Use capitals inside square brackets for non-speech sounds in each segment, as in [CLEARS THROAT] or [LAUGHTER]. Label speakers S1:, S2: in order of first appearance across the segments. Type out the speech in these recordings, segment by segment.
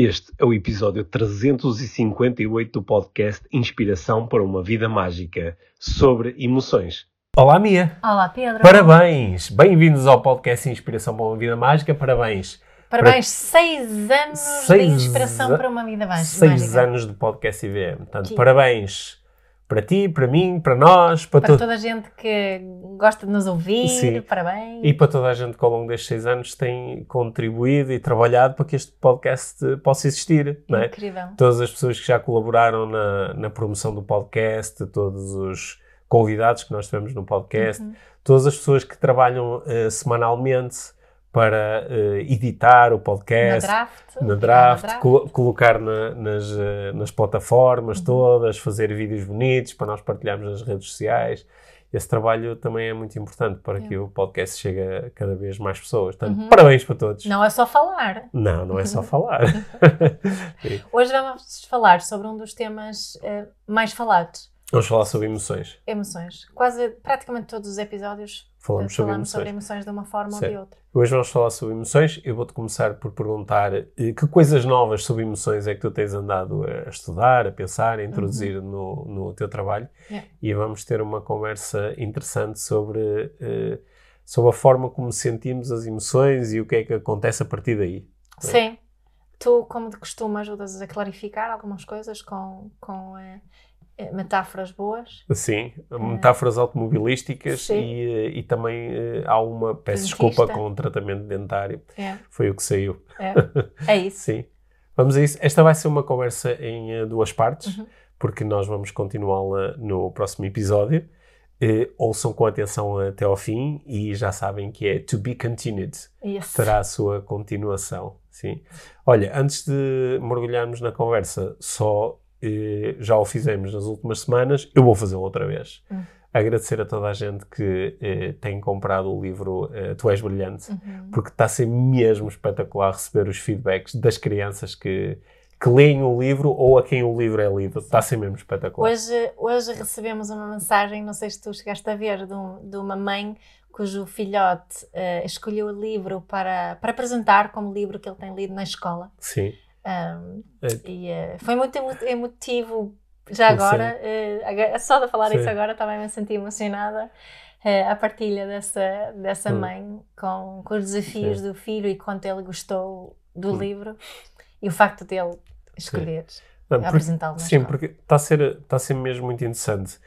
S1: Este é o episódio 358 do podcast Inspiração para uma Vida Mágica sobre emoções.
S2: Olá, Mia.
S3: Olá, Pedro.
S2: Parabéns. Bem-vindos ao podcast Inspiração para uma Vida Mágica. Parabéns.
S3: Parabéns, seis anos
S2: Seis
S3: de inspiração
S2: a-
S3: para uma vida mágica.
S2: Seis anos de podcast IVM. Portanto,
S3: Sim.
S2: parabéns para ti, para mim, para nós, para,
S3: Para toda a gente que gosta de nos ouvir,
S2: Sim.
S3: parabéns.
S2: E para toda a gente que ao longo destes seis anos tem contribuído e trabalhado para que este podcast possa existir. Não é?
S3: Incrível.
S2: Todas as pessoas que já colaboraram na, na promoção do podcast, todos os convidados que nós tivemos no podcast,
S3: Uhum.
S2: todas as pessoas que trabalham eh, semanalmente para eh, editar o
S3: Na
S2: podcast,
S3: draft.
S2: na
S3: obrigada,
S2: draft, colo- colocar na- nas, eh, nas plataformas
S3: Uhum.
S2: todas, fazer vídeos bonitos para nós partilharmos nas redes sociais. Esse trabalho também é muito importante para que o podcast chegue a cada vez mais pessoas. Portanto,
S3: Uhum.
S2: parabéns para todos.
S3: Não é só falar.
S2: Não, não é só [LAUGHS] falar.
S3: Hoje vamos falar sobre um dos temas eh, mais falados.
S2: Vamos falar sobre emoções.
S3: Emoções. Quase, praticamente todos os episódios
S2: Falamos sobre
S3: falamos sobre
S2: emoções.
S3: emoções de uma forma ou
S2: Certo.
S3: de outra.
S2: Hoje vamos falar sobre emoções. Eu vou-te começar por perguntar eh, que coisas novas sobre emoções é que tu tens andado a estudar, a pensar, a introduzir no, no teu trabalho.
S3: Yeah.
S2: E vamos ter uma conversa interessante sobre, eh, sobre a forma como sentimos as emoções e o que é que acontece a partir daí.
S3: Sim. Tu, como de costume, ajudas a clarificar algumas coisas com, com eh, metáforas boas.
S2: Sim, metáforas automobilísticas
S3: Sim.
S2: e, eh, e também eh, há uma, peço
S3: Dentista.
S2: desculpa, com um tratamento dentário.
S3: É,
S2: Foi o que saiu.
S3: é, [LAUGHS] é isso.
S2: Sim. Vamos a isso. Esta vai ser uma conversa em eh, duas partes,
S3: Uhum.
S2: porque nós vamos continuá-la no próximo episódio. Eh, ouçam com atenção até ao fim e já sabem que é to be continued.
S3: Isso.
S2: Terá a sua continuação. Sim. Olha, antes de mergulharmos na conversa, só já o fizemos nas últimas semanas, eu vou fazê-lo outra vez.
S3: Hum.
S2: Agradecer a toda a gente que eh, tem comprado o livro eh, Tu És Brilhante
S3: Uhum.
S2: porque está a ser mesmo espetacular receber os feedbacks das crianças que, que leem o livro ou a quem o livro é lido. Está a ser mesmo espetacular.
S3: Hoje, hoje recebemos uma mensagem, não sei se tu chegaste a ver, de, um- de uma mãe cujo filhote eh, escolheu o livro para, para apresentar como livro que ele tem lido na escola.
S2: Sim.
S3: Um,
S2: É.
S3: e eh, foi muito emo- emotivo já agora. agora- só de falar
S2: Sim.
S3: isso agora também me senti emocionada. eh, a partilha dessa, dessa
S2: Hum.
S3: mãe com, com os desafios
S2: Sim.
S3: do filho e quanto ele gostou do
S2: Hum.
S3: livro e o facto dele escolher
S2: porque-
S3: apresentá-lo
S2: sim, porque está a, ser, está a ser mesmo muito interessante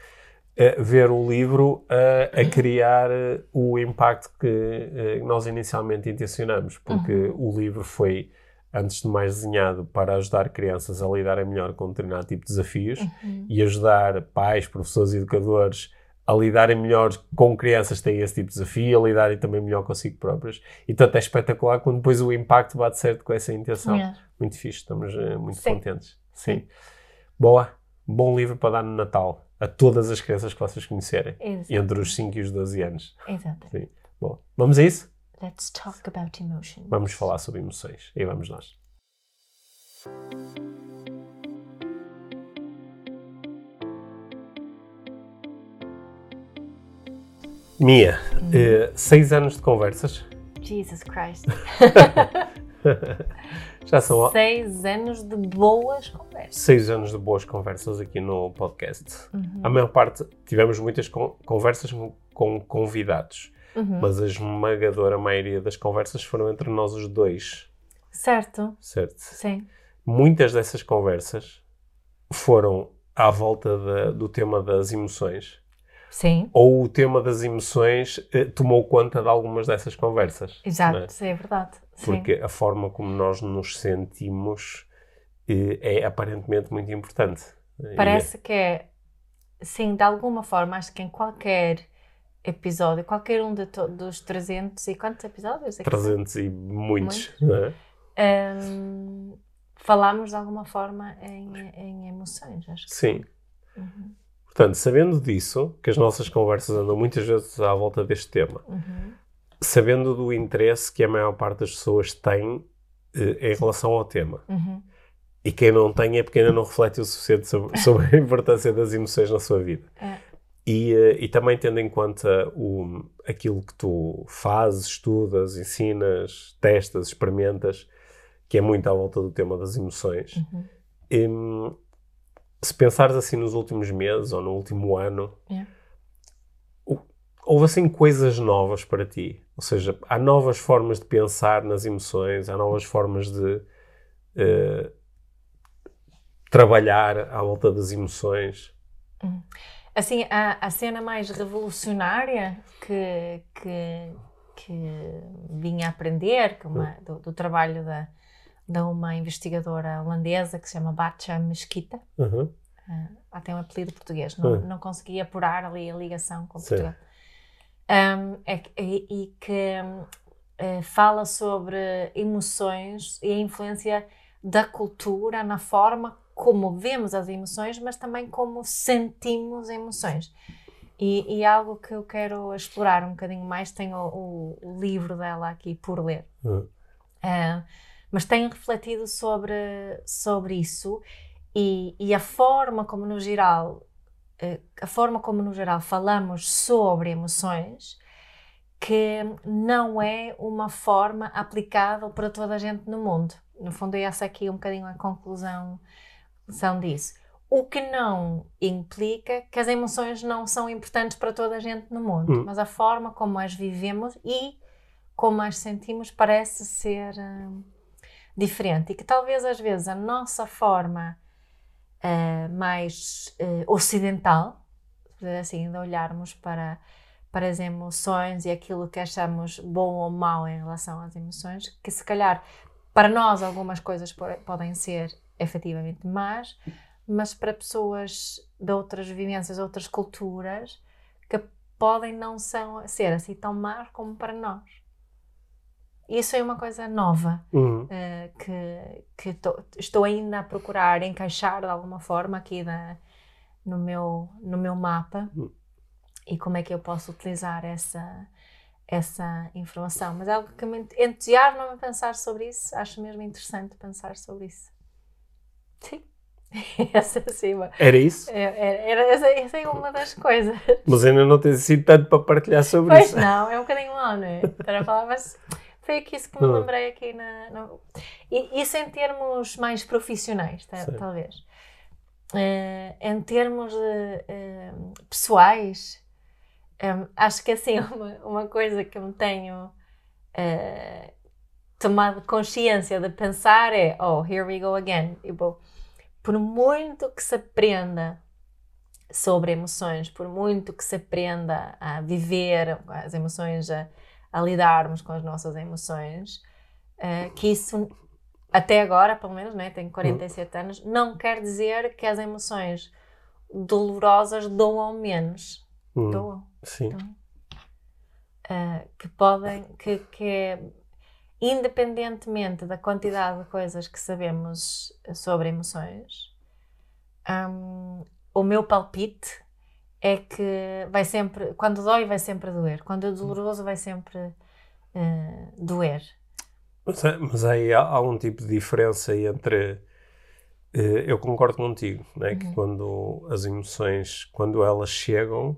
S2: eh, ver o livro a, a criar eh, o impacto que nós inicialmente intencionamos, porque
S3: Uhum.
S2: o livro foi, antes de mais, desenhado para ajudar crianças a lidarem melhor com determinado tipo de desafios.
S3: Uhum.
S2: e ajudar pais, professores e educadores a lidarem melhor com crianças que têm esse tipo de desafio, a lidarem também melhor consigo próprios. E portanto é espetacular quando depois o impacto bate certo com essa intenção.
S3: Yeah.
S2: Muito fixe, estamos eh, muito
S3: Sim.
S2: contentes. Sim. Boa, bom livro para dar no Natal a todas as crianças que vocês conhecerem,
S3: Exato.
S2: entre os 5 e os 12 anos.
S3: Exato.
S2: Sim. Bom, vamos a isso?
S3: Let's talk about emotion.
S2: Vamos falar sobre emoções. E vamos nós. Mia, eh, seis anos de conversas.
S3: Jesus Christ. [LAUGHS]
S2: Já são
S3: Seis anos de boas conversas.
S2: seis anos de boas conversas aqui no podcast.
S3: Uhum.
S2: A maior parte, tivemos muitas con- conversas com, com convidados,
S3: Uhum.
S2: mas a esmagadora maioria das conversas foram entre nós os dois,
S3: Certo.
S2: certo?
S3: Sim.
S2: Muitas dessas conversas foram à volta da- do tema das emoções,
S3: Sim.
S2: ou o tema das emoções eh, tomou conta de algumas dessas conversas.
S3: Exato.
S2: não é?
S3: Sim, é verdade. Sim.
S2: Porque a forma como nós nos sentimos eh, é aparentemente muito importante.
S3: Parece que é, sim, de alguma forma, acho que em qualquer episódio, qualquer um de dos 300 e quantos episódios? É
S2: E
S3: que são?
S2: 300 e muitos. não é?
S3: Hum, falamos de alguma forma em, em emoções, acho que
S2: Sim.
S3: Uhum.
S2: Portanto, sabendo disso, que as nossas conversas andam muitas vezes à volta deste tema,
S3: Uhum.
S2: sabendo do interesse que a maior parte das pessoas tem eh, em relação ao tema,
S3: Uhum.
S2: e quem não tem é porque ainda não reflete o suficiente sobre, sobre a importância das emoções na sua vida.
S3: É.
S2: E, eh, e também tendo em conta o, aquilo que tu fazes, estudas, ensinas, testas, experimentas, que é muito à volta do tema das emoções.
S3: Uhum.
S2: Hum, se pensares assim nos últimos meses ou no último ano,
S3: Yeah.
S2: o- houve assim coisas novas para ti? Ou seja, há novas formas de pensar nas emoções, há novas formas de eh, trabalhar à volta das emoções.
S3: Assim, a, a cena mais revolucionária que, que, que vinha a aprender que uma, do, do trabalho da, de uma investigadora holandesa que se chama Batcha Mesquita,
S2: Uhum.
S3: ah, tem um apelido português, não,
S2: Hum.
S3: não consegui apurar ali a ligação com. Portugal. Um, é e, e que hum, eh, fala sobre emoções e a influência da cultura na forma como vemos as emoções, mas também como sentimos emoções. E, e algo que eu quero explorar um bocadinho mais, tenho o, o livro dela aqui por ler.
S2: Uhum.
S3: Ah, mas tenho refletido sobre, sobre isso e, e a forma como no geral eh, a forma como no geral falamos sobre emoções que não é uma forma aplicável para toda a gente no mundo. No fundo, é essa aqui um bocadinho a conclusão, conclusão disso. O que não implica que as emoções não são importantes para toda a gente no mundo,
S2: Hum.
S3: mas a forma como as vivemos e como as sentimos parece ser hum, diferente e que talvez às vezes a nossa forma eh, mais eh, ocidental, assim, de olharmos para, para as emoções e aquilo que achamos bom ou mau em relação às emoções, que se calhar para nós algumas coisas po- podem ser efetivamente más, mas para pessoas de outras vivências, outras culturas, que podem não são, ser assim tão más como para nós. Isso é uma coisa nova
S2: Uhum.
S3: eh, que, que estou ainda a procurar encaixar de alguma forma aqui na, no, meu, no meu mapa
S2: Hum.
S3: e como é que eu posso utilizar essa, essa informação. Mas é algo que me ent- entusiasma-me a pensar sobre isso, acho mesmo interessante pensar sobre isso. Sim, [LAUGHS] essa sim,
S2: Era isso?
S3: é- é- era, essa, essa é uma das coisas.
S2: Mas ainda não tens assim tanto para partilhar sobre
S3: Pois
S2: isso.
S3: não, é um bocadinho mal, não é? Estar a falar, mas foi aqui isso que me
S2: Hum.
S3: lembrei aqui na. E isso em termos mais profissionais,
S2: Sim.
S3: talvez. Eh, em termos eh, pessoais, eh, acho que assim, uma, uma coisa que eu me tenho eh, tomado consciência de pensar é: oh, here we go again. Tipo, por muito que se aprenda sobre emoções, por muito que se aprenda a viver as emoções, a, a lidarmos com as nossas emoções, eh, que isso, até agora, pelo menos, né, tenho 47 anos, não quer dizer que as emoções dolorosas doam menos.
S2: Hum,
S3: Doam.
S2: Sim.
S3: Eh, que podem, que, que é, independentemente da quantidade de coisas que sabemos sobre emoções, hum, o meu palpite é que vai sempre, quando dói, vai sempre doer, quando é doloroso, vai sempre eh, doer.
S2: Mas, é- mas aí há algum tipo de diferença entre. eh, eu concordo contigo, né? que
S3: Uhum.
S2: quando as emoções, quando elas chegam,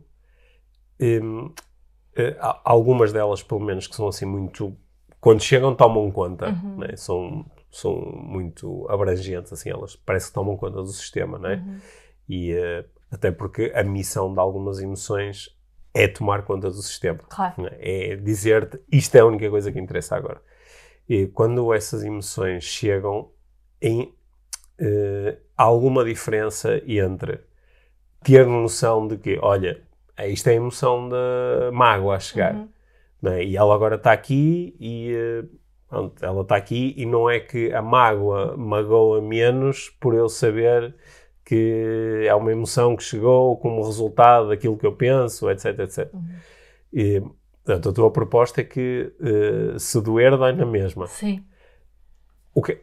S2: eh, há algumas delas, pelo menos, que são assim muito. Quando chegam, tomam conta,
S3: Uhum.
S2: né? são, são muito abrangentes, assim, elas parece que tomam conta do sistema, né?
S3: Uhum.
S2: E eh, até porque a missão de algumas emoções é tomar conta do sistema.
S3: Claro.
S2: né? É dizer-te isto é a única coisa que interessa agora. E quando essas emoções chegam, em, eh, há alguma diferença entre ter noção de que, olha, isto é a emoção da mágoa a chegar,
S3: Uhum.
S2: Né? e ela agora está aqui e eh, pronto, ela está aqui e não é que a mágoa magoa menos por eu saber que é uma emoção que chegou como resultado daquilo que eu penso, etc, etc.
S3: Uhum.
S2: E, portanto, a tua proposta é que eh, se doer, dói na mesma.
S3: Sim.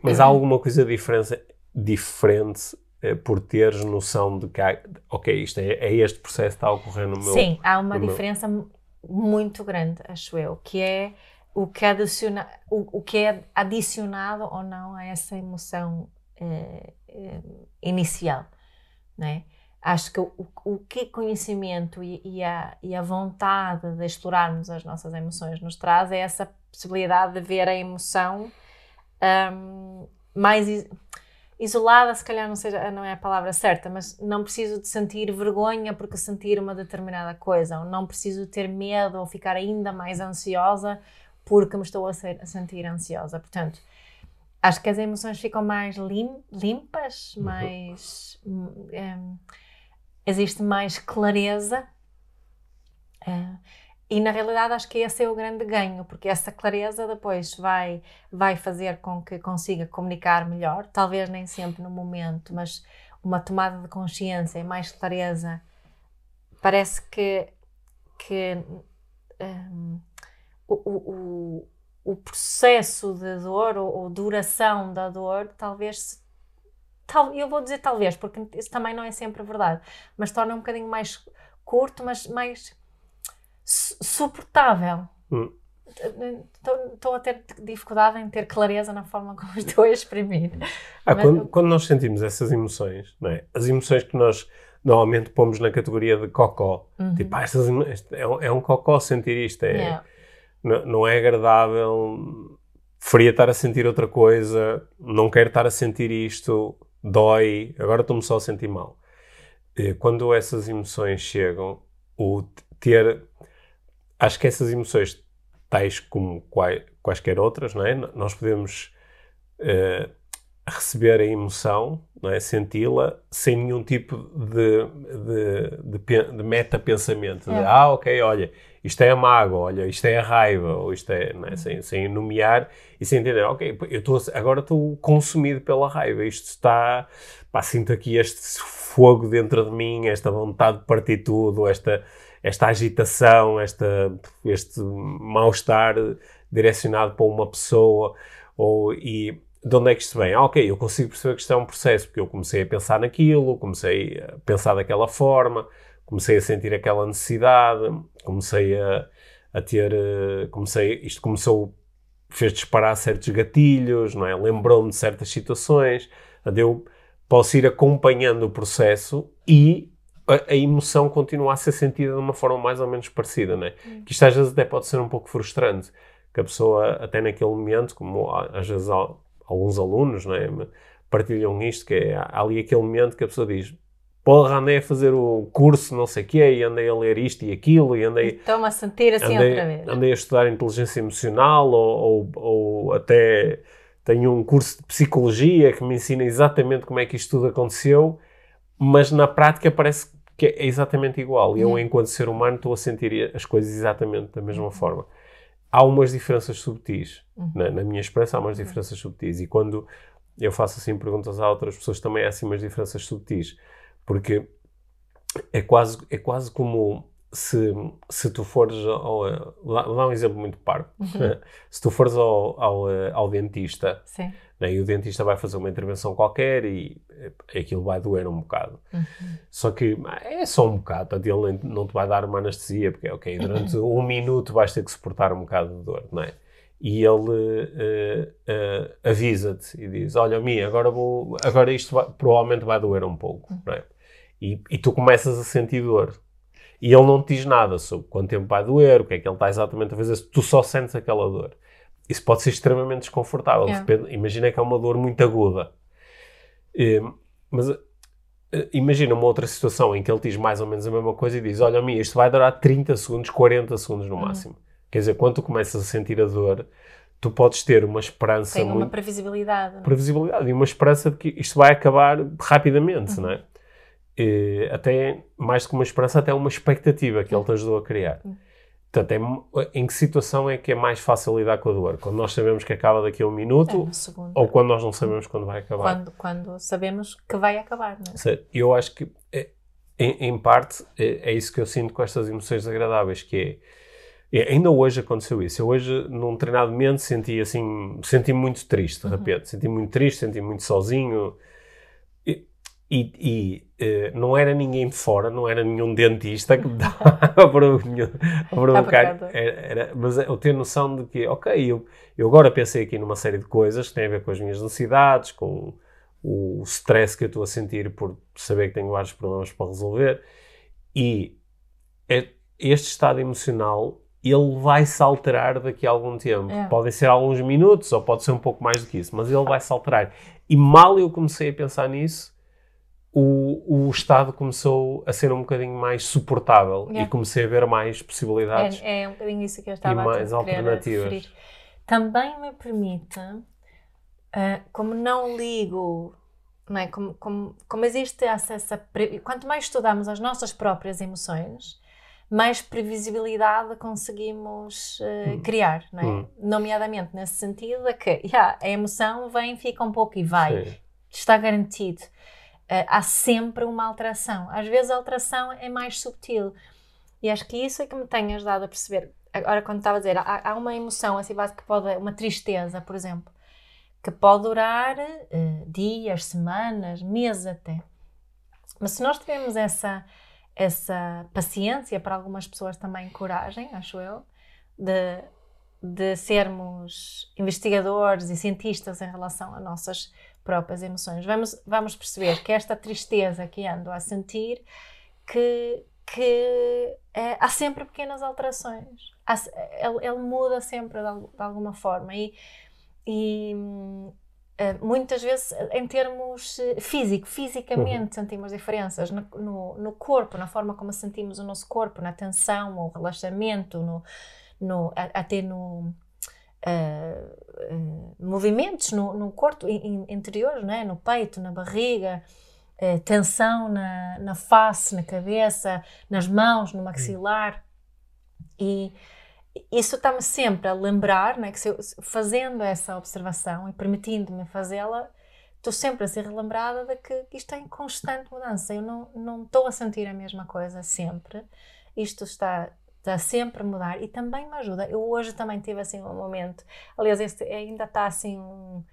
S2: Mas há alguma coisa diferença, diferente eh, por teres noção de que, há, ok, isto é, é este processo que está a ocorrer no meu...
S3: Sim, há uma
S2: meu-
S3: diferença mu- muito grande, acho eu, que é o que, adiciona, o, o que é adicionado ou não a essa emoção eh, eh, inicial, né? Acho que o, o que conhecimento e, e a, e a vontade de explorarmos as nossas emoções nos traz é essa possibilidade de ver a emoção um, mais is- isolada, se calhar não, seja, não é a palavra certa, mas não preciso de sentir vergonha porque sentir uma determinada coisa, ou não preciso ter medo ou ficar ainda mais ansiosa porque me estou a, ser- a sentir ansiosa. Portanto, acho que as emoções ficam mais lim- limpas, mais. hum, em, existe mais clareza. eh, e na realidade acho que esse é o grande ganho, porque essa clareza depois vai, vai fazer com que consiga comunicar melhor, talvez nem sempre no momento, mas uma tomada de consciência e mais clareza. Parece que, que hum, o, o, o- processo de dor ou, ou duração da dor talvez tal, eu vou dizer talvez, porque isso também não é sempre verdade, mas torna um bocadinho mais curto, mas mais suportável.
S2: Hum.
S3: Estou a ter dificuldade em ter clareza na forma como [LAUGHS] estou a exprimir.
S2: Ah,
S3: Mas-
S2: quando, quando nós sentimos essas emoções, não é? as emoções que nós normalmente pomos na categoria de cocó,
S3: Uhum.
S2: tipo, ah, estas emo- este é, um, é um cocó sentir isto, é,
S3: Yeah.
S2: não, não é agradável, preferia estar a sentir outra coisa, não quero estar a sentir isto, dói, agora estou-me só a sentir mal. Eh, Quando essas emoções chegam, o ter. Acho que essas emoções, tais como quai- quaisquer outras, não é? Nós podemos eh, receber a emoção, é? senti-la, sem nenhum tipo de, de, de, de meta-pensamento. De,
S3: É.
S2: ah, ok, olha, isto é a mágoa, olha, isto é a raiva, ou isto é, não é? Sem, sem nomear e sem entender, ok, eu estou agora estou consumido pela raiva, isto está, pá, sinto aqui este fogo dentro de mim, esta vontade de partir tudo, esta, esta agitação, esta, este mal-estar direcionado para uma pessoa, ou, e de onde é que isto vem? Ah, ok, eu consigo perceber que isto é um processo, porque eu comecei a pensar naquilo, comecei a pensar daquela forma, comecei a sentir aquela necessidade, comecei a, a ter, eh, comecei, isto começou, fez disparar certos gatilhos, não é? Lembrou-me de certas situações, eu posso ir acompanhando o processo e a, a emoção continua a ser sentida de uma forma mais ou menos parecida, não é? Que isto às vezes até pode ser um pouco frustrante, que a pessoa até naquele momento, como às vezes há- alguns alunos, não é? Partilham isto, que é há ali aquele momento que a pessoa diz porra, andei a fazer o curso não sei o quê, e andei a ler isto e aquilo, e andei,
S3: Estou-me a sentir assim
S2: andei,
S3: outra vez.
S2: andei a estudar inteligência emocional, ou, ou, ou até tenho um curso de psicologia que me ensina exatamente como é que isto tudo aconteceu, mas na prática parece que é exatamente igual. E eu,
S3: Uhum.
S2: enquanto ser humano, estou a sentir as coisas exatamente da mesma forma. Há umas diferenças subtis.
S3: Uhum.
S2: Na, na minha experiência, há umas diferenças subtis. E quando eu faço assim perguntas a outras pessoas, também há assim umas diferenças subtis. Porque é quase, é quase como se, se tu fores ao. Vou dar um exemplo muito parvo. [LAUGHS] se tu fores ao, ao, eh, ao dentista
S3: Sim.
S2: Né, e o dentista vai fazer uma intervenção qualquer e eh, aquilo vai doer um bocado.
S3: Uhum.
S2: Só que é só um bocado, portanto, ele não te vai dar uma anestesia, porque, ok, durante [CLEARS THROAT] um minuto vais ter que suportar um bocado de dor, não é? E ele eh, eh, avisa-te e diz: Olha, Mia, agora, vou, agora isto vai- provavelmente vai doer um pouco, não é? E, e tu começas a sentir dor. E ele não te diz nada sobre quanto tempo vai doer, o que é que ele está exatamente a fazer, tu só sentes aquela dor. Isso pode ser extremamente desconfortável. De
S3: É.
S2: repente, imagina que é uma dor muito aguda. Eh, mas eh, imagina uma outra situação em que ele diz mais ou menos a mesma coisa e diz: Olha, Mia, isto vai durar 30 segundos, 40 segundos no máximo. Quer dizer, quando tu começas a sentir a dor, tu podes ter uma esperança
S3: Tem uma
S2: muito
S3: previsibilidade. é?
S2: previsibilidade e uma esperança de que isto vai acabar rapidamente, não é? E até mais do que uma esperança, até uma expectativa que ele te ajudou a criar. Portanto, é em que situação é que é mais fácil lidar com a dor? Quando nós sabemos que acaba daqui a um
S3: É,
S2: minuto
S3: segundo.
S2: ou quando nós não sabemos quando vai acabar?
S3: Quando, quando sabemos que vai acabar, não é?
S2: Certo. Eu acho que, é, em, em parte, é, é isso que eu sinto com estas emoções desagradáveis, que é, é, ainda hoje aconteceu isso. Eu hoje, num treinado momento, senti assim, senti muito triste, de repente. Senti muito triste, senti muito sozinho. E, e, não era ninguém de fora, não era nenhum dentista que me dava [LAUGHS] [LAUGHS] a provocar. Era, era- mas eu ter noção de que, ok, eu, eu agora pensei aqui numa série de coisas que têm a ver com as minhas necessidades, com o stress que eu estou a sentir por saber que tenho vários problemas para resolver. E é- este estado emocional ele vai se alterar daqui a algum tempo.
S3: É.
S2: Podem ser alguns minutos, ou pode ser um pouco mais do que isso, mas ele vai se alterar. E mal eu comecei a pensar nisso, o, o estado começou a ser um bocadinho mais suportável
S3: Yeah.
S2: e comecei a ver mais possibilidades.
S3: É, é um bocadinho isso que eu estava
S2: mais
S3: a querer
S2: alternativas.
S3: referir. Também me permite, ah, como não ligo, não é? como, como, como existe acesso a. pre- Quanto mais estudamos as nossas próprias emoções, mais previsibilidade conseguimos ah,
S2: Hum.
S3: criar, não é?
S2: Hum.
S3: Nomeadamente nesse sentido de que yeah, a emoção vem, fica um pouco e vai
S2: Sim.
S3: está garantido. Eh, há sempre uma alteração. Às vezes a alteração é mais subtil. E acho que isso é que me tem ajudado a perceber. Agora, quando estava a dizer, há, há uma emoção assim básica que pode, uma tristeza, por exemplo, que pode durar eh, dias, semanas, meses até. Mas se nós tivermos essa, essa paciência, para algumas pessoas também coragem, acho eu, de, de sermos investigadores e cientistas em relação a nossas próprias emoções. Vamos, vamos perceber que esta tristeza que ando a sentir, que, que eh, há sempre pequenas alterações. Há ele, ele muda sempre de, de alguma forma. E, e, eh, muitas vezes, eh, em termos eh, físico, fisicamente sentimos diferenças no, no, no corpo, na forma como sentimos o nosso corpo, na tensão, o relaxamento, no, no, até no, eh, eh, movimentos no, no corpo in- in- interior, né? no peito, na barriga, eh, tensão na, na face, na cabeça, nas mãos, no maxilar. E isso está-me sempre a lembrar né, que se eu, fazendo essa observação e permitindo-me fazê-la, estou sempre a ser relembrada de que isto é em constante mudança. Eu não, não estou a sentir a mesma coisa sempre. Isto está, está sempre a mudar e também me ajuda. Eu hoje também tive assim um momento, aliás, este ainda está assim um.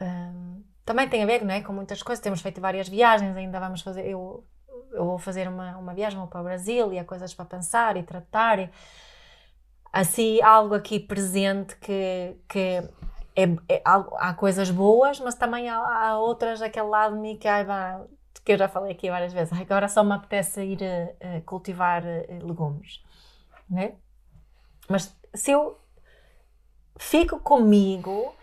S3: um, também tem a ver não é, com muitas coisas. Temos feito várias viagens, ainda vamos fazer. Eu, eu vou fazer uma, uma viagem vou para o Brasil e há coisas para pensar e tratar. E, assim, algo aqui presente que, que é, é algo- há coisas boas, mas também há, há outras daquele lado de mim que, ai, que eu já falei aqui várias vezes. Agora só me apetece ir eh, eh, cultivar eh, legumes. Né? Mas se eu fico comigo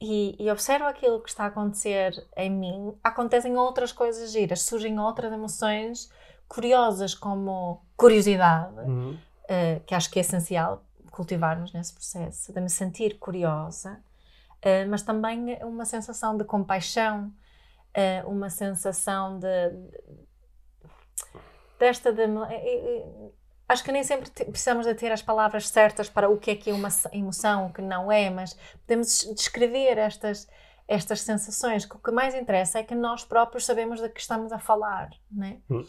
S3: e, e observo aquilo que está a acontecer em mim, acontecem outras coisas giras, surgem outras emoções curiosas, como curiosidade,
S2: Uhum.
S3: eh, que acho que é essencial cultivarmos nesse processo, de me sentir curiosa, eh, mas também uma sensação de compaixão, eh, uma sensação de, desta de, eh, eh, acho que nem sempre precisamos de ter as palavras certas para o que é que é uma emoção, o que não é, mas podemos des- descrever estas estas sensações, que o que mais interessa é que nós próprios sabemos de que estamos a falar, né?
S2: Hum.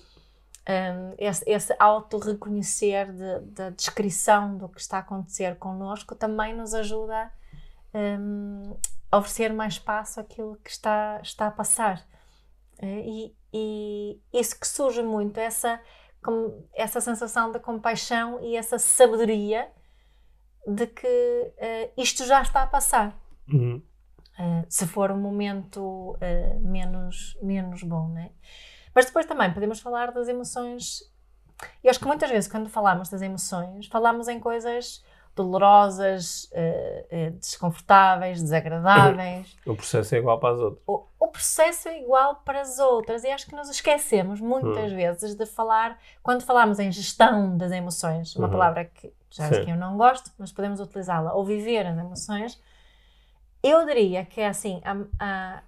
S3: Um, esse, esse auto-reconhecer de- da descrição do que está a acontecer connosco também nos ajuda um, oferecer mais espaço àquilo que está, está a passar. Eh, E, e isso que surge muito, essa, com- essa sensação de compaixão e essa sabedoria de que eh, isto já está a passar.
S2: Uhum.
S3: Uh, se for um momento uh, menos, menos bom, né? Mas depois também podemos falar das emoções. Eu acho que muitas vezes, quando falamos das emoções, falamos em coisas dolorosas, uh, uh, desconfortáveis, desagradáveis. [LAUGHS]
S2: O processo é igual para as outras.
S3: O, o processo é igual para as outras e acho que nos esquecemos muitas vezes de falar, quando falamos em gestão das emoções, uma
S2: Uhum.
S3: palavra que já que eu não gosto, mas podemos utilizá-la, ou viver as emoções, eu diria que é assim, a, a,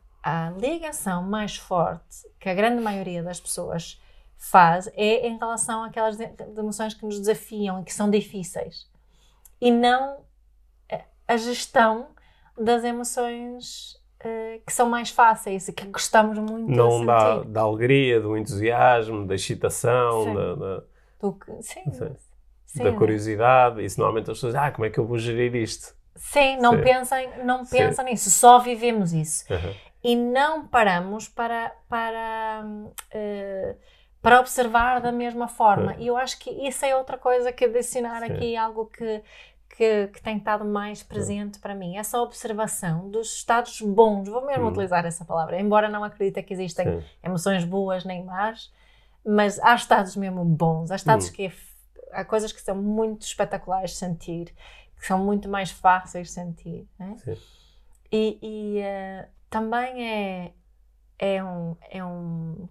S3: a ligação mais forte que a grande maioria das pessoas faz é em relação àquelas emoções que nos desafiam e que são difíceis. E não a- gestão das emoções eh, que são mais fáceis e que gostamos muito
S2: Não da, da alegria, do entusiasmo, da excitação,
S3: Sim.
S2: da, da,
S3: Do que- sim,
S2: Sim.
S3: sim,
S2: da curiosidade. Isso normalmente as pessoas ah, como é que eu vou gerir isto?
S3: Sim, não
S2: Sim.
S3: pensem, não pensam nisso, só vivemos isso.
S2: Uhum.
S3: e não paramos para, para, eh, para observar da mesma forma.
S2: Sim.
S3: E eu acho que isso é outra coisa que adicionar aqui, algo que, que, que tem estado mais presente para mim. Essa observação dos estados bons, vou mesmo
S2: Hum.
S3: utilizar essa palavra, embora não acredite que existem
S2: Sim.
S3: emoções boas nem más, mas há estados mesmo bons, há estados
S2: Hum.
S3: que é há coisas que são muito espetaculares de sentir, que são muito mais fáceis de sentir. Né?
S2: Sim.
S3: E, e uh, também é, é um. É um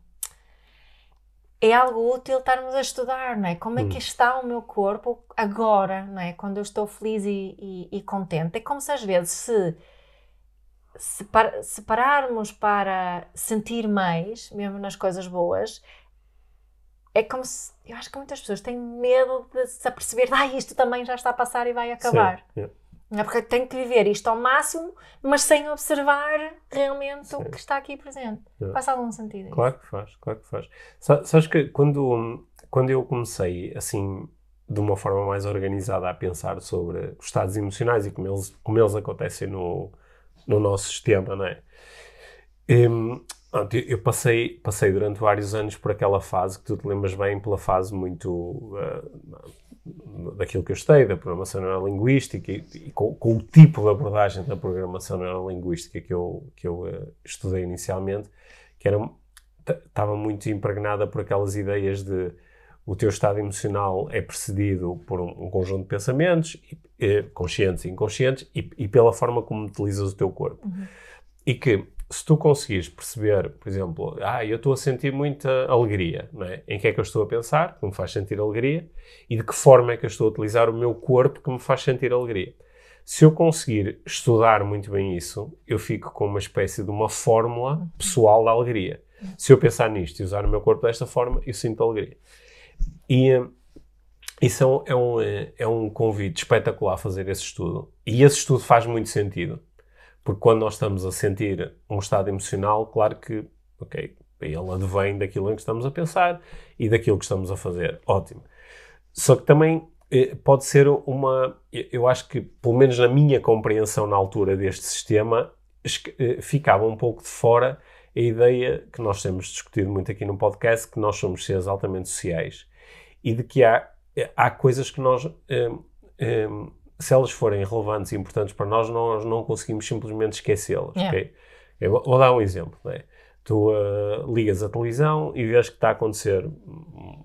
S3: é algo útil estarmos a estudar, não é? Como é que
S2: Hum.
S3: está o meu corpo agora, não é? Quando eu estou feliz e, e- e contente. É como se às vezes se, se, par- se pararmos para sentir mais, mesmo nas coisas boas, é como se. Eu acho que muitas pessoas têm medo de se aperceber, ah, isto também já está a passar e vai acabar.
S2: Sim, yeah.
S3: Não é porque tenho que viver isto ao máximo, mas sem observar realmente o
S2: Sim.
S3: que está aqui presente.
S2: Yeah.
S3: Faz algum sentido isso?
S2: Claro que faz, claro que faz. Sa- Sabes que quando, quando eu comecei, assim, de uma forma mais organizada a pensar sobre os estados emocionais e como eles, como eles acontecem no, no nosso sistema, não é? Pronto, eu- passei, passei durante vários anos por aquela fase que tu te lembras bem, pela fase muito ah, daquilo que eu estudei, da programação neurolinguística e, e com, com o tipo de abordagem da programação neurolinguística que eu, que eu ah, estudei inicialmente, que era estava muito impregnada por aquelas ideias de o teu estado emocional é precedido por um, um conjunto de pensamentos, e, eh, conscientes e inconscientes, e, e pela forma como utilizas o teu corpo. E que, se tu conseguires perceber, por exemplo, ah, eu estou a sentir muita alegria, não é? em que é que eu estou a pensar, que me faz sentir alegria, e de que forma é que eu estou a utilizar o meu corpo que me faz sentir alegria. Se eu conseguir estudar muito bem isso, eu fico com uma espécie de uma fórmula pessoal da alegria. Se eu pensar nisto e usar o meu corpo desta forma, eu sinto alegria. E eh, isso é um, é, um, é um convite espetacular fazer esse estudo. E esse estudo faz muito sentido. Porque quando nós estamos a sentir um estado emocional, claro que, ok, ele advém daquilo em que estamos a pensar e daquilo que estamos a fazer. Ótimo. Só que também eh, pode ser uma. eu- acho que, pelo menos na minha compreensão na altura deste sistema, eh, ficava um pouco de fora a ideia que nós temos discutido muito aqui no podcast, que nós somos seres altamente sociais e de que há, há coisas que nós, se elas forem relevantes e importantes para nós, nós não conseguimos simplesmente esquecê-las.
S3: Yeah.
S2: ok? Eu vou, vou dar um exemplo. não é? Tu ah, ligas a televisão e vês que está a acontecer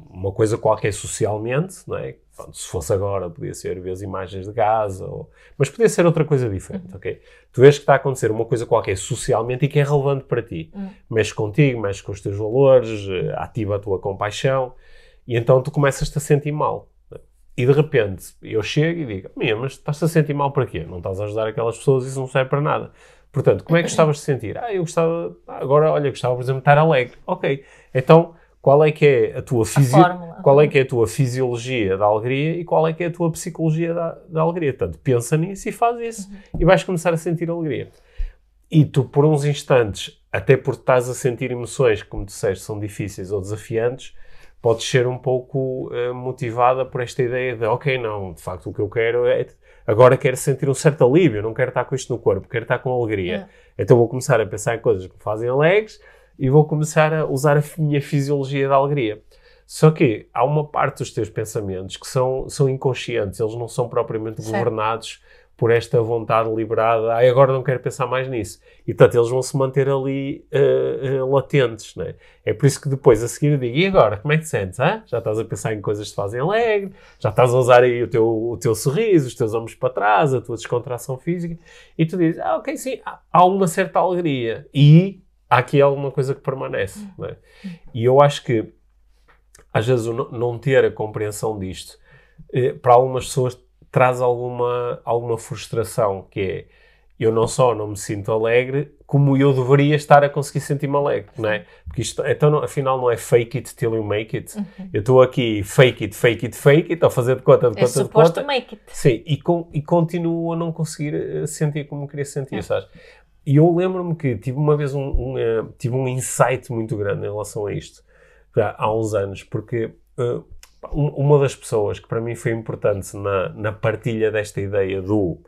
S2: uma coisa qualquer socialmente, não é? Pronto, se fosse agora, podia ser ver as imagens de Gaza, ou... mas podia ser outra coisa diferente, ok? Tu vês que está a acontecer uma coisa qualquer socialmente e que é relevante para ti. Mexe contigo, mexe com os teus valores, eh, ativa a tua compaixão, e então tu começas-te a sentir mal. E de repente eu chego e digo: Minha, mas estás-te a sentir mal para quê? Não estás a ajudar aquelas pessoas e isso não serve para nada. Portanto, como é que gostavas de sentir? Ah, eu gostava, ah, agora, olha, gostava, por exemplo, de estar alegre. Ok, então qual é que é a tua fisi...
S3: fórmula.
S2: qual é que é a tua fisiologia da alegria e qual é que é a tua psicologia da, da alegria? Portanto, pensa nisso e faz isso e vais começar a sentir alegria. E tu, por uns instantes, até porque estás a sentir emoções que, como disseste, são difíceis ou desafiantes, podes ser um pouco eh, motivada por esta ideia de, ok, não, de facto o que eu quero é, agora quero sentir um certo alívio, não quero estar com isto no corpo, quero estar com alegria.
S3: Yeah.
S2: Então vou começar a pensar em coisas que me fazem alegres e vou começar a usar a minha fisiologia da alegria. Só que há uma parte dos teus pensamentos que são, são inconscientes, eles não são propriamente
S3: Certo.
S2: governados por esta vontade liberada, ai, agora não quero pensar mais nisso. E, portanto, eles vão se manter ali eh, eh, latentes, né? É por isso que depois, a seguir, eu digo, e agora, como é que te sentes, hã? Já estás a pensar em coisas que te fazem alegre, já estás a usar aí o teu, o teu sorriso, os teus ombros para trás, a tua descontração física, e tu dizes, ah, ok, sim, há, uma certa alegria. E há aqui alguma coisa que permanece, né? E eu acho que, às vezes, não ter a compreensão disto, eh, para algumas pessoas traz alguma, alguma frustração, que é eu não só não me sinto alegre, como eu deveria estar a conseguir sentir-me alegre, não é? Porque isto, então, não- afinal, não é fake it till you make it. Eu estou aqui fake it, fake it, fake it, a fazer de conta, de
S3: É
S2: conta, de
S3: suposto
S2: conta.
S3: make it.
S2: Sim, e, con- e continuo a não conseguir eh, sentir como queria sentir, sabes? E eu lembro-me que tive uma vez um, um, eh, tive um insight muito grande em relação a isto, já há uns anos, porque eh, uma das pessoas que para mim foi importante na, na partilha desta ideia do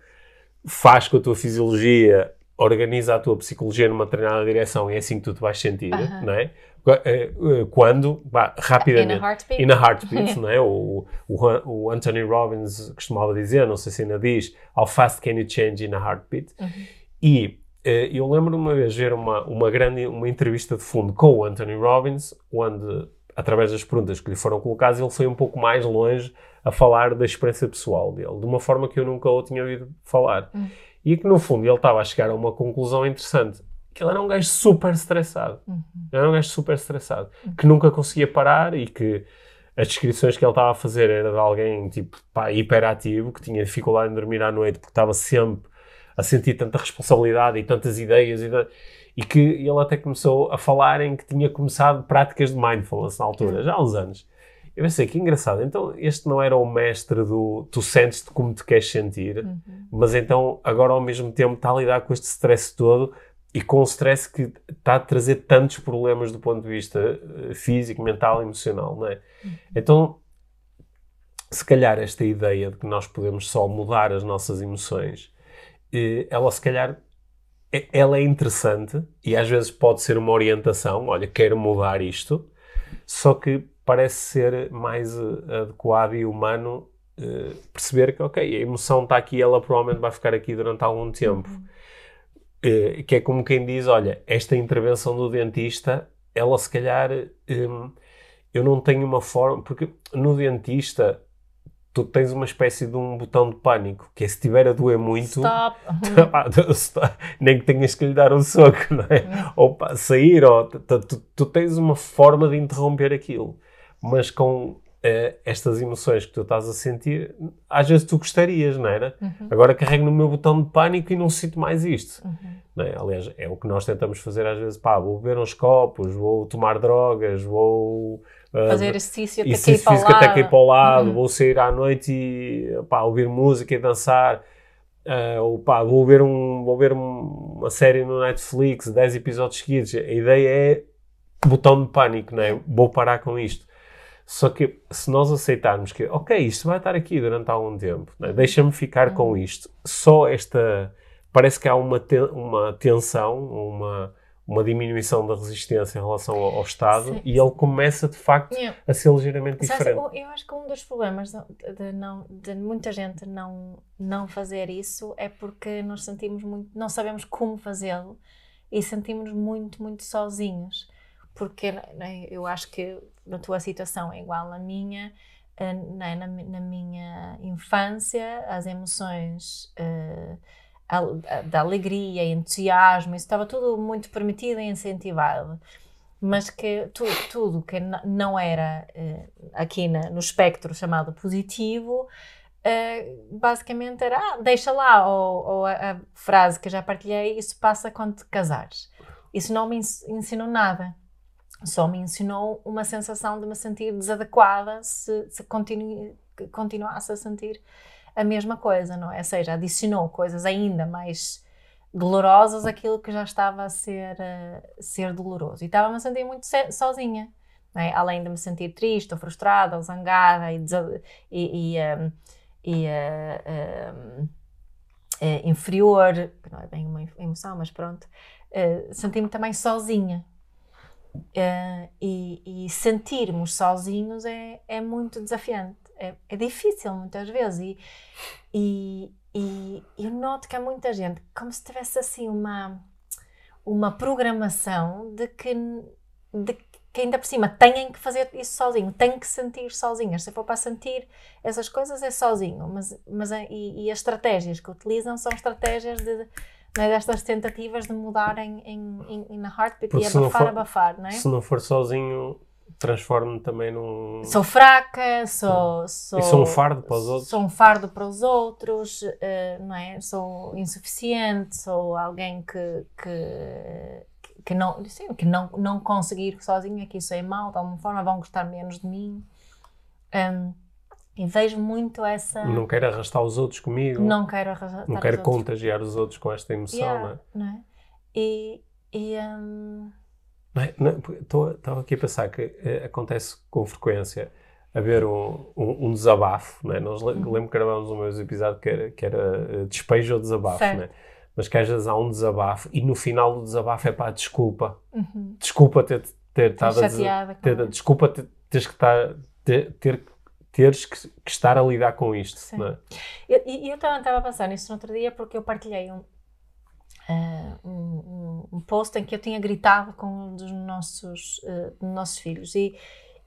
S2: faz com a tua fisiologia, organiza a tua psicologia numa determinada direção e é assim que tu te vais sentir,
S3: Aham.
S2: não é? Eh, eh, Quando,
S3: In
S2: rapidamente.
S3: a heartbeat.
S2: In a heartbeat, [LAUGHS] não é? O, o, o Anthony Robbins costumava dizer, não sei se ainda diz, how fast can you change in a heartbeat? E eh, eu lembro uma vez ver uma, uma grande uma entrevista de fundo com o Anthony Robbins, onde através das perguntas que lhe foram colocadas, ele foi um pouco mais longe a falar da experiência pessoal dele, de uma forma que eu nunca o tinha ouvido falar.
S3: Hum.
S2: E que, no fundo, ele estava a chegar a uma conclusão interessante. Que ele era um gajo super estressado.
S3: Uhum.
S2: Era um gajo super estressado. Que nunca conseguia parar e que as descrições que ele estava a fazer era de alguém, tipo, pá, hiperativo, que tinha dificuldade em dormir à noite porque estava sempre a sentir tanta responsabilidade e tantas ideias e, e que ele até começou a falar em que tinha começado práticas de mindfulness na altura, já há uns anos. Eu pensei, que engraçado, então este não era o mestre do tu sentes-te como te queres sentir,
S3: Uhum.
S2: mas então agora ao mesmo tempo está a lidar com este stress todo e com o stress que está a trazer tantos problemas do ponto de vista eh, físico, mental e emocional, não é? Então, se calhar esta ideia de que nós podemos só mudar as nossas emoções, eh, ela se calhar ela é interessante e às vezes pode ser uma orientação, olha, quero mudar isto, só que parece ser mais eh, adequado e humano eh, perceber que, ok, a emoção está aqui, ela provavelmente vai ficar aqui durante algum tempo. Eh, que é como quem diz, olha, esta intervenção do dentista, ela se calhar, hum, eu não tenho uma forma, porque no dentista tu tens uma espécie de um botão de pânico, que é se estiver a doer muito,
S3: Stop. [LAUGHS]
S2: nem que tenhas que lhe dar um soco, não é? Ou pá, sair, ou tu, tu- tens uma forma de interromper aquilo. Mas com eh, estas emoções que tu estás a sentir, às vezes tu gostarias, não era? Agora carrego no meu botão de pânico e não sinto mais isto. Não é? Aliás, é o que nós tentamos fazer às vezes. Pá, vou beber uns copos, vou tomar drogas, vou...
S3: Fazer exercício até cair
S2: exercício
S3: para o
S2: físico até
S3: lado.
S2: cair para o lado,
S3: Uhum.
S2: vou sair à noite e pá, ouvir música e dançar, Ah, ou pá, vou ver, um, vou ver um- uma série no Netflix, 10 episódios seguidos. A ideia é botão de pânico, não é? Vou parar com isto. Só que se nós aceitarmos que, ok, isto vai estar aqui durante algum tempo, é? deixa-me ficar
S3: Uhum.
S2: com isto, só esta. Parece que há uma, te- uma tensão, uma, uma diminuição da resistência em relação ao, ao Estado
S3: Sim,
S2: e ele começa de facto
S3: Yeah.
S2: a ser ligeiramente diferente.
S3: eu- eu acho que um dos problemas de, não, de muita gente não, não fazer isso é porque nós sentimos muito, não sabemos como fazê-lo e sentimos muito, muito sozinhos. Porque né, eu acho que a tua situação é igual à minha. eh, né, na, mi- na minha infância, as emoções al- da alegria, entusiasmo, isso estava tudo muito permitido e incentivado mas que tu, tudo que não era eh, aqui na- no espectro chamado positivo, eh, basicamente era ah, deixa lá, ou, ou a, a frase que já partilhei, isso passa quando te casares. Isso não me ens- ensinou nada. Só me ensinou uma sensação de me sentir desadequada se, se continue, que continuasse a sentir a mesma coisa, não é? Ou seja, adicionou coisas ainda mais dolorosas aquilo que já estava a ser, eh, ser doloroso. E estava-me a sentir muito sozinha, é? além de me sentir triste, ou frustrada, ou zangada e, e, e, ehm, e, eh, ehm, eh, inferior, que não é bem uma emoção, mas pronto, eh, senti-me também sozinha. E, e sentirmos sozinhos é, é muito desafiante, é, é difícil muitas vezes. E, e, e eu noto que há muita gente como se tivesse assim uma, uma programação de que, de que ainda por cima têm que fazer isso sozinho, têm que sentir sozinhas. Se for para sentir essas coisas é sozinho, mas, mas e, e as estratégias que utilizam são estratégias de, é, destas tentativas de mudar em, em, em, na heartbeat
S2: Porque
S3: e abafar,
S2: for-
S3: abafar, não é?
S2: Se não for sozinho, transformo-me também num.
S3: Sou fraca, sou, sou.
S2: E sou um fardo para os outros.
S3: Sou um fardo para os outros, eh, não é? Sou insuficiente, sou alguém que. que que não, sim, que não, não conseguir sozinha, que isso é mau, de alguma forma vão gostar menos de mim. Um, e vejo muito essa.
S2: Não quero arrastar os outros comigo.
S3: Não quero arrastar
S2: não
S3: os
S2: quero
S3: outros.
S2: contagiar os outros com esta emoção,
S3: Yeah,
S2: não é?
S3: não é? E. e um,
S2: É? Estava aqui a pensar que eh, acontece com frequência haver um, um, um desabafo, não é? Nós
S3: Uhum.
S2: lembro que gravávamos um mesmo episódio que era, que era eh, despejo ou desabafo, é? Mas que às vezes há um desabafo e no final do desabafo é pá, desculpa.
S3: uhum,
S2: Desculpa ter, ter estado a ter- desculpa ter, teres que estar ter, ter- teres que, que estar a lidar com isto,
S3: Sim.
S2: não é?
S3: Eu- E eu também estava a pensar nisso no outro dia porque eu partilhei um, ah, um, um- post em que eu tinha gritado com um dos nossos, ah, dos nossos filhos e,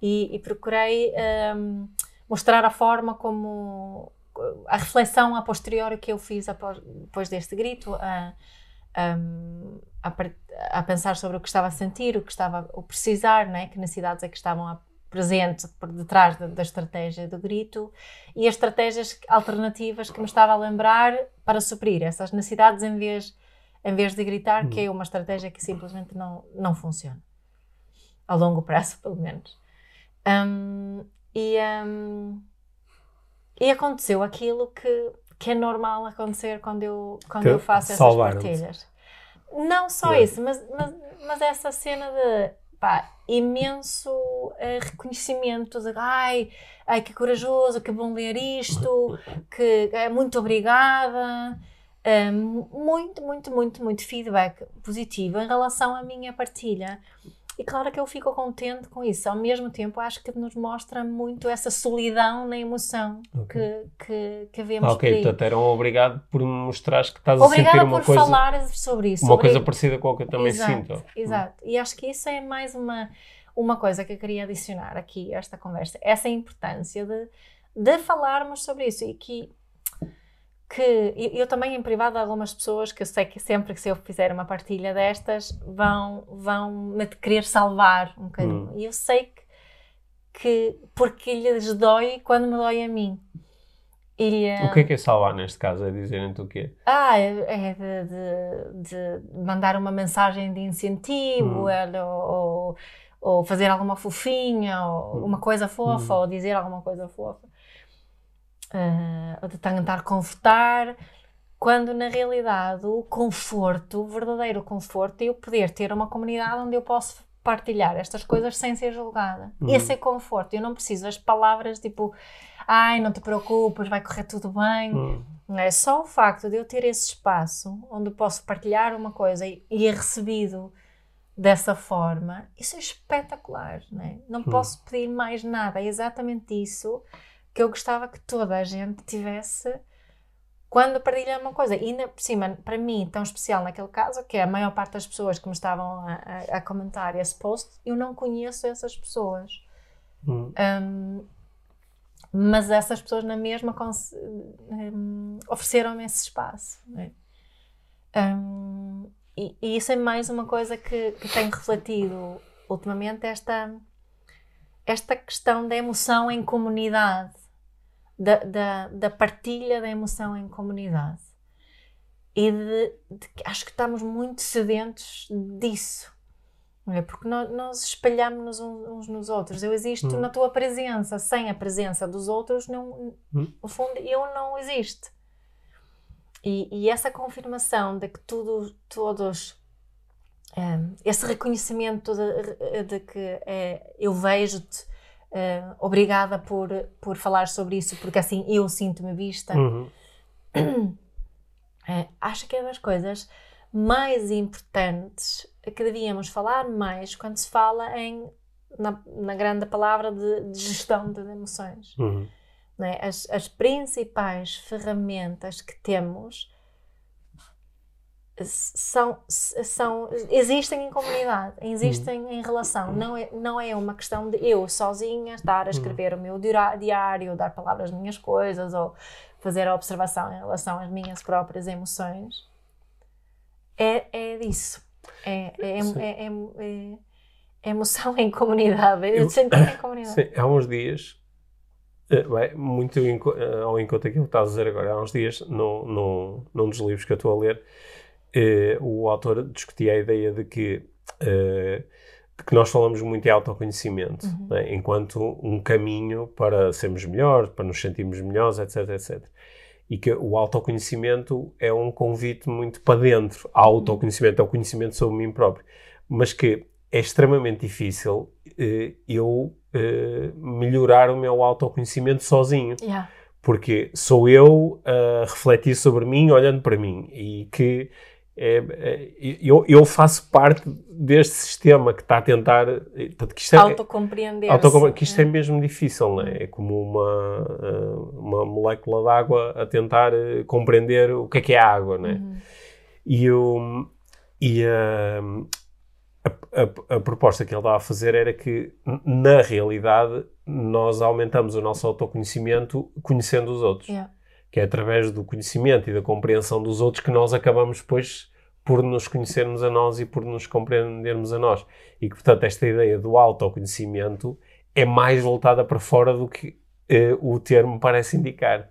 S3: e, e procurei um, mostrar a forma como a reflexão a posteriori que eu fiz após, depois deste grito, a, a, a, pensar sobre o que estava a sentir, o que estava a precisar, né? que necessidades é que estavam presentes por detrás da, da, estratégia do grito e as estratégias alternativas que me estava a lembrar para suprir essas necessidades em vez, em vez de gritar, hum. que é uma estratégia que simplesmente não, não funciona. A longo prazo, [LAUGHS] pelo menos. Um, e, um, e aconteceu aquilo que, que é normal acontecer quando eu, quando eu faço essas partilhas. Não só isso, mas, mas, mas essa cena de pá, imenso uh, reconhecimento de ai, ai, que corajoso, que bom ler isto, [LAUGHS] que é muito obrigada. Um, muito, muito, muito, muito feedback positivo em relação à minha partilha. E claro que eu fico contente com isso. Ao mesmo tempo, acho que nos mostra muito essa solidão na emoção okay. que, que, que vemos
S2: Ok, portanto eram obrigado por me mostrares que estás
S3: Obrigada
S2: a sentir uma coisa...
S3: Obrigada por falar sobre isso.
S2: Uma sobre... coisa parecida com o que eu também
S3: exato,
S2: sinto.
S3: Exato. E acho que isso é mais uma, uma coisa que eu queria adicionar aqui a esta conversa. Essa importância de, de falarmos sobre isso e que que eu também em privado algumas pessoas que eu sei que sempre que se eu fizer uma partilha destas vão vão me querer salvar um bocadinho hum. e eu sei que, que porque lhes dói quando me dói a mim
S2: e, uh, o que é que é salvar neste caso? É dizerem-te o quê?
S3: Ah, é, é de, de, de, mandar uma mensagem de incentivo hum. ou, ou, fazer alguma fofinha ou hum. uma coisa fofa hum. ou dizer alguma coisa fofa uh, de tentar confortar, quando na realidade o conforto, o verdadeiro conforto, é eu poder ter uma comunidade onde eu posso partilhar estas coisas sem ser julgada. Uhum. Esse é conforto. Eu não preciso das palavras tipo, ai, não te preocupes, vai correr tudo bem. Uhum. É só o facto de eu ter esse espaço onde posso partilhar uma coisa e, e é recebido dessa forma, isso é espetacular, não é? Não uhum. posso pedir mais nada, é exatamente isso que eu gostava que toda a gente tivesse quando partilha uma coisa. E ainda por cima, para mim, tão especial naquele caso, que é a maior parte das pessoas que me estavam a, a, a comentar esse post, eu não conheço essas pessoas. Hum. Um, mas essas pessoas na mesma um, ofereceram-me esse espaço. Né? Um, e, e, isso é mais uma coisa que, que tenho refletido ultimamente, esta, esta questão da emoção em comunidade da, da, da partilha da emoção em comunidade. E de, de, acho que estamos muito sedentos disso. É? Porque nós, nós espalhamos-nos uns nos outros. Eu existo hum. na tua presença. Sem a presença dos outros, não, hum. no fundo, eu não existo. E, e, essa confirmação de que tudo, todos. Um, eh, esse reconhecimento de, de que é, eu vejo-te Uh, obrigada por, por falar sobre isso, porque assim eu sinto-me vista. Uhum. Uh, acho que é das coisas mais importantes que devíamos falar mais quando se fala em, na, na grande palavra de, de gestão das emoções. Uhum. É? As, as principais ferramentas que temos são, são, existem em comunidade, existem uhum. em relação. Não é, não é uma questão de eu sozinha estar a escrever uhum. o meu diário, dar palavras às minhas coisas ou fazer a observação em relação às minhas próprias emoções. É, é disso. É, é, é, é, é emoção em comunidade, é sentir em comunidade.
S2: Sim, há uns dias, bem, muito ao encontro daquilo que estás a dizer agora, há uns dias, no, no, num dos livros que eu estou a ler, eh, o autor discutia a ideia de que, eh, de que nós falamos muito em autoconhecimento, uhum. né, enquanto um caminho para sermos melhores, para nos sentirmos melhores, etc, etc. E que o autoconhecimento é um convite muito para dentro. O autoconhecimento é o conhecimento sobre mim próprio. Mas que é extremamente difícil eh, eu melhorar o meu autoconhecimento sozinho.
S3: Yeah.
S2: Porque sou eu a refletir sobre mim, olhando para mim. E que é, é, eu, eu, faço parte deste sistema que está a tentar
S3: é, autocompreender autocompre
S2: que isto é. é mesmo difícil não é? é como uma uma molécula de água a tentar eh, compreender o que é que é a água não é? Uhum. e eu e a, a, a, a proposta que ele estava a fazer era que, na realidade, nós aumentamos o nosso autoconhecimento conhecendo os outros.
S3: Yeah.
S2: Que é através do conhecimento e da compreensão dos outros que nós acabamos depois por nos conhecermos a nós e por nos compreendermos a nós. E que, portanto, esta ideia do autoconhecimento é mais voltada para fora do que eh, o termo parece indicar.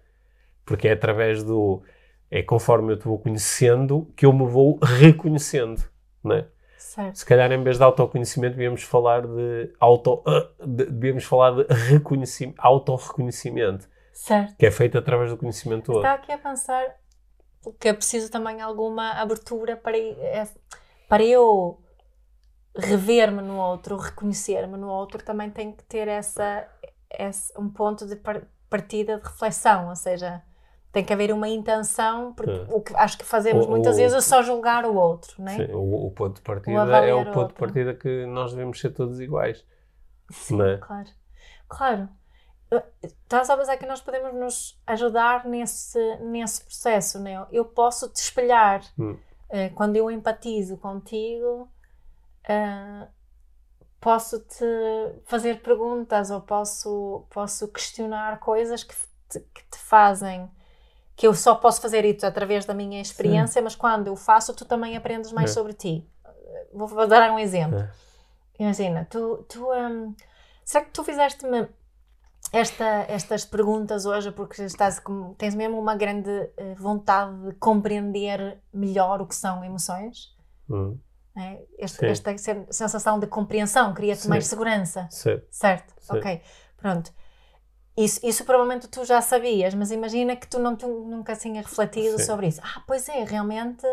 S2: Porque é através do. É conforme eu te vou conhecendo que eu me vou reconhecendo. Não é?
S3: Certo.
S2: Se calhar, em vez de autoconhecimento, devíamos falar de auto. ah, de- devíamos falar de reconhecimento, autorreconhecimento,
S3: Certo.
S2: que é feito através do conhecimento do outro.
S3: Está aqui a pensar que é preciso também alguma abertura para, é- para eu rever-me no outro, reconhecer-me no outro, também tem que ter essa, essa- um ponto de par- partida de reflexão, ou seja, tem que haver uma intenção, porque
S2: É.
S3: o que acho que fazemos
S2: O-
S3: muitas
S2: o-
S3: vezes é só julgar o outro, não é?
S2: Sim, o, o ponto de partida é
S3: avaliar
S2: o
S3: o
S2: ponto de partida que nós devemos ser todos iguais.
S3: Sim,
S2: é?
S3: claro. Claro. Estás a pensar que nós podemos nos ajudar nesse, nesse processo, não é? Eu posso te espelhar.
S2: Hum.
S3: Eh, quando eu empatizo contigo, eh, posso te fazer perguntas ou posso, posso questionar coisas que te, que te fazem. Que eu só posso fazer isso através da minha experiência, mas quando eu faço, tu também aprendes mais
S2: É.
S3: sobre ti. Vou, vou dar um exemplo.
S2: É.
S3: Imagina, tu, tu hum, será que tu fizeste-me esta, estas perguntas hoje porque estás tens mesmo uma grande eh, vontade de compreender melhor o que são emoções?
S2: Hum,
S3: né? Este-
S2: Sim.
S3: esta sen- sensação de compreensão cria-te
S2: Sim.
S3: mais segurança,
S2: certo.
S3: certo?
S2: Sim.
S3: Ok, pronto. Isso, isso provavelmente tu já sabias, mas imagina que tu não tu nunca tinhas refletido
S2: Sim.
S3: sobre isso. Ah, pois é, realmente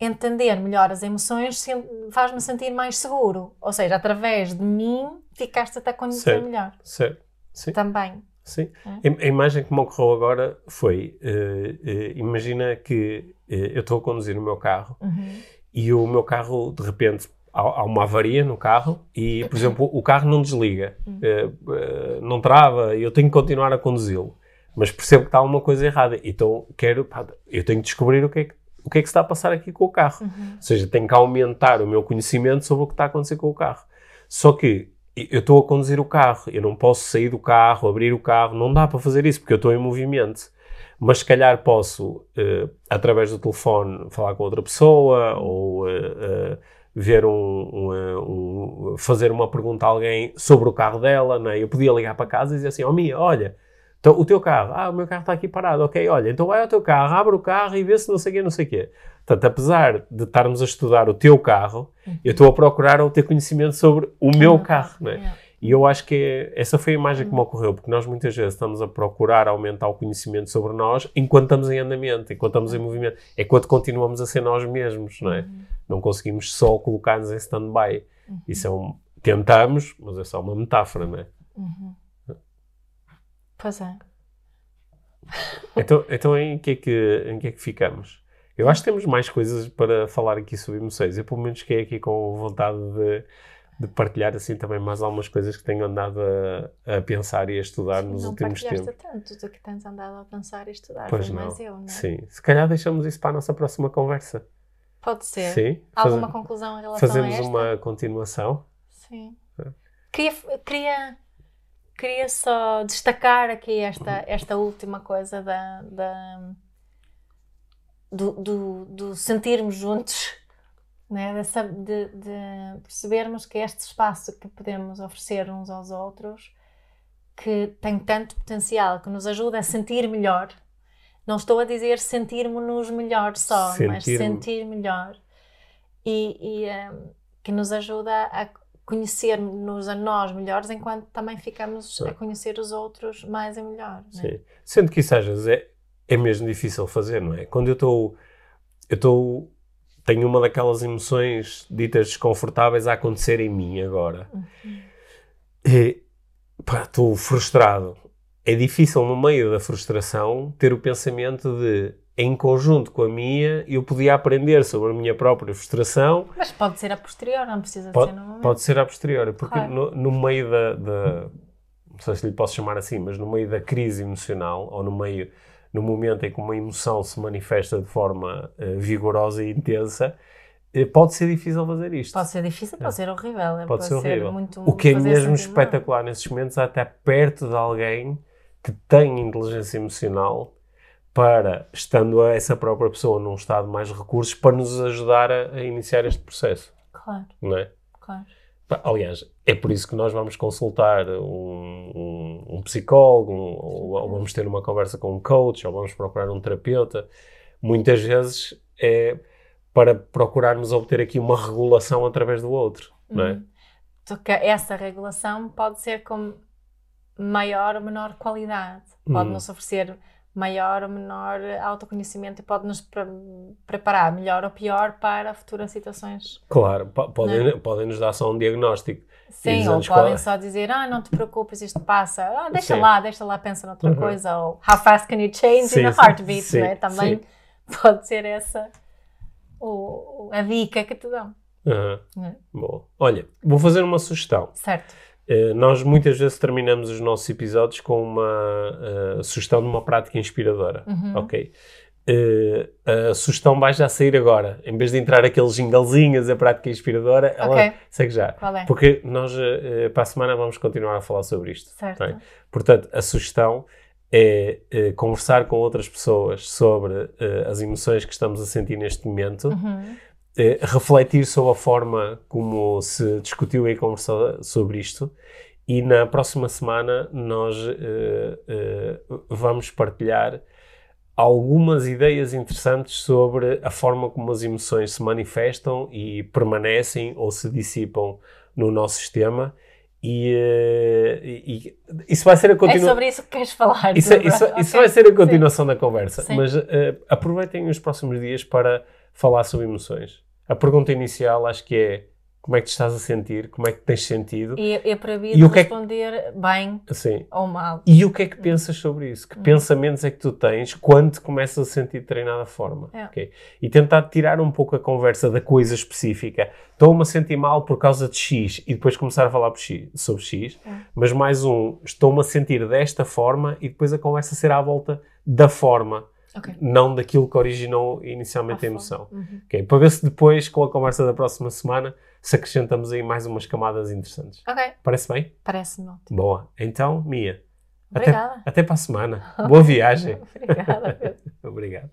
S3: entender melhor as emoções faz-me sentir mais seguro. Ou seja, através de mim ficaste-te a conhecer melhor.
S2: certo. Sim.
S3: Também.
S2: Sim.
S3: É?
S2: A, a imagem que me ocorreu agora foi: eh, eh, imagina que eh, eu estou a conduzir o meu carro
S3: Uhum.
S2: e o meu carro, de repente, há, há uma avaria no carro e, por exemplo, o carro não desliga, eh, não trava e eu tenho que continuar a conduzi-lo. Mas percebo que está alguma coisa errada. Então quero, pá, eu tenho que descobrir o que, é que, o que é que se está a passar aqui com o carro.
S3: Uhum.
S2: Ou seja, tenho que aumentar o meu conhecimento sobre o que está a acontecer com o carro. Só que eu estou a conduzir o carro, eu não posso sair do carro, abrir o carro, não dá para fazer isso porque eu estou em movimento. Mas se calhar posso, eh, através do telefone, falar com outra pessoa ou eh, eh, ver um, um, um- fazer uma pergunta a alguém sobre o carro dela. Né? Eu podia ligar para casa e dizer assim: Oh, Mia, olha, então, o teu carro, ah, o meu carro está aqui parado, ok, olha, então vai ao teu carro, abre o carro e vê se não sei o quê, não sei o quê. Portanto, apesar de estarmos a estudar o teu carro, eu estou a procurar ou ter conhecimento sobre o meu carro, não é?
S3: Yeah.
S2: E eu acho que é- essa foi a imagem que me ocorreu, porque nós muitas vezes estamos a procurar aumentar o conhecimento sobre nós enquanto estamos em andamento, enquanto estamos em movimento. É quando continuamos a ser nós mesmos, não é? Não conseguimos só colocar-nos em stand-by. Isso é um... Tentamos, mas é só uma metáfora, não é?
S3: Uhum. Pois é.
S2: Então, então em, que é que, em que é que ficamos? Eu acho que temos mais coisas para falar aqui sobre emoções. Eu, pelo menos, fiquei aqui com vontade de, de partilhar assim também mais algumas coisas que tenho andado a, a pensar e a estudar nos
S3: não
S2: últimos tempos.
S3: tanto do que tens andado a pensar e estudar.
S2: Pois não.
S3: mais eu, não é?
S2: Sim. Se calhar deixamos isso para a nossa próxima conversa.
S3: Pode ser.
S2: Sim.
S3: Alguma conclusão em relação
S2: Fazemos
S3: a esta?
S2: uma continuação.
S3: Sim.
S2: É.
S3: Queria, queria, queria só destacar aqui esta, esta última coisa da, da- do, do, do sentirmos juntos, né? Dessa- de, de percebermos que este espaço que podemos oferecer uns aos outros que tem tanto potencial, que nos ajuda a sentir melhor. Não estou a dizer sentirmos-nos melhor só, mas
S2: Sentir-
S3: sentir melhor. E, e, ehm, que nos ajuda a conhecer-nos a nós melhores, enquanto também ficamos a conhecer os outros mais e melhor. né?
S2: Sim. Sendo que isso às vezes é, é mesmo difícil fazer, não é? Quando eu estou. Eu estou. Tenho uma daquelas emoções ditas desconfortáveis a acontecer em mim agora. E, pá, estou frustrado. É difícil, no meio da frustração, ter o pensamento de, em conjunto com a minha, eu podia aprender sobre a minha própria frustração
S3: Mas pode ser a posterior, não precisa
S2: Pode,
S3: ser no momento.
S2: pode ser a posteriori, porque
S3: Claro.
S2: no, no meio da, da- Não sei se lhe posso chamar assim, mas no meio da crise emocional, ou no meio. No momento em que uma emoção se manifesta de forma eh, vigorosa e intensa, eh, pode ser difícil fazer isto.
S3: Pode ser difícil, pode ser horrível. é,
S2: Pode ser horrível.
S3: muito,
S2: O que é mesmo
S3: mal.
S2: espetacular nesses momentos é estar perto de alguém que tem inteligência emocional para, estando essa própria pessoa num estado de mais recursos, para nos ajudar a, a iniciar este processo,
S3: Claro,
S2: não é?
S3: claro.
S2: Aliás, é por isso que nós vamos consultar um, um- um psicólogo, um- ou, vamos ter uma conversa com um coach, ou vamos procurar um terapeuta. Muitas vezes é para procurarmos obter aqui uma regulação através do outro, não é?
S3: Uhum. Só que essa regulação pode ser com maior ou menor qualidade.
S2: Uhum.
S3: Pode-nos oferecer maior ou menor autoconhecimento e pode-nos pre- preparar melhor ou pior para futuras situações.
S2: Claro, po- podem, podem nos dar só um diagnóstico.
S3: Sim, ou podem
S2: qual é.
S3: só dizer, ah, não te preocupes, isto passa. Ah, deixa
S2: Sim.
S3: lá, deixa lá, pensa noutra
S2: Uhum.
S3: coisa. Ou how fast can you change
S2: Sim,
S3: in a heartbeat,
S2: sim,
S3: não é? Também pode ser essa o, a dica que te dão.
S2: Aham,
S3: É.
S2: Boa. Olha, vou fazer uma sugestão.
S3: Certo.
S2: Eh, nós muitas vezes terminamos os nossos episódios com uma eh, sugestão de uma prática inspiradora.
S3: Uhum.
S2: Ok? Eh, a sugestão vai já sair agora. Em vez de entrar aqueles jinglezinhos, a prática inspiradora, ela
S3: Ok.
S2: segue já.
S3: É?
S2: Porque nós, eh, para a semana, vamos continuar a falar sobre isto. É? Portanto, a sugestão é conversar com outras pessoas sobre as emoções que estamos a sentir neste momento,
S3: Uhum.
S2: Eh, refletir sobre a forma como se discutiu e conversou sobre isto. E na próxima semana nós eh, eh, vamos partilhar algumas ideias interessantes sobre a forma como as emoções se manifestam e permanecem ou se dissipam no nosso sistema. E, e- e isso vai ser a
S3: É
S2: continuação.
S3: sobre isso que queres falar.
S2: Isso, é- isso-
S3: Ok.
S2: isso vai ser a continuação da conversa.
S3: Sim.
S2: Mas eh, aproveitem os próximos dias para falar sobre emoções. A pergunta inicial acho que é como é que te estás a sentir, como é que tens sentido,
S3: E é proibido
S2: E o que é que-
S3: responder bem
S2: assim.
S3: ou mal.
S2: E o que é que pensas sobre isso? Que pensamentos é que tu tens quando te começas a sentir de determinada forma?
S3: É.
S2: ok? E tentar tirar um pouco a conversa da coisa específica. Estou-me a sentir mal por causa de X e depois começar a falar X- sobre X,
S3: É.
S2: mas mais um, estou-me a sentir desta forma e depois a conversa será à volta da forma,
S3: Ok.
S2: não daquilo que originou inicialmente a
S3: À
S2: emoção.
S3: Uhum.
S2: ok? Para ver se depois, com a conversa da próxima semana, se acrescentamos aí mais umas camadas interessantes.
S3: Ok,
S2: Parece bem?
S3: parece-me ótimo.
S2: Boa. Então, Mia, até,
S3: Obrigada.
S2: até para a semana. [LAUGHS] Boa viagem.
S3: Obrigada. [LAUGHS]
S2: Obrigado.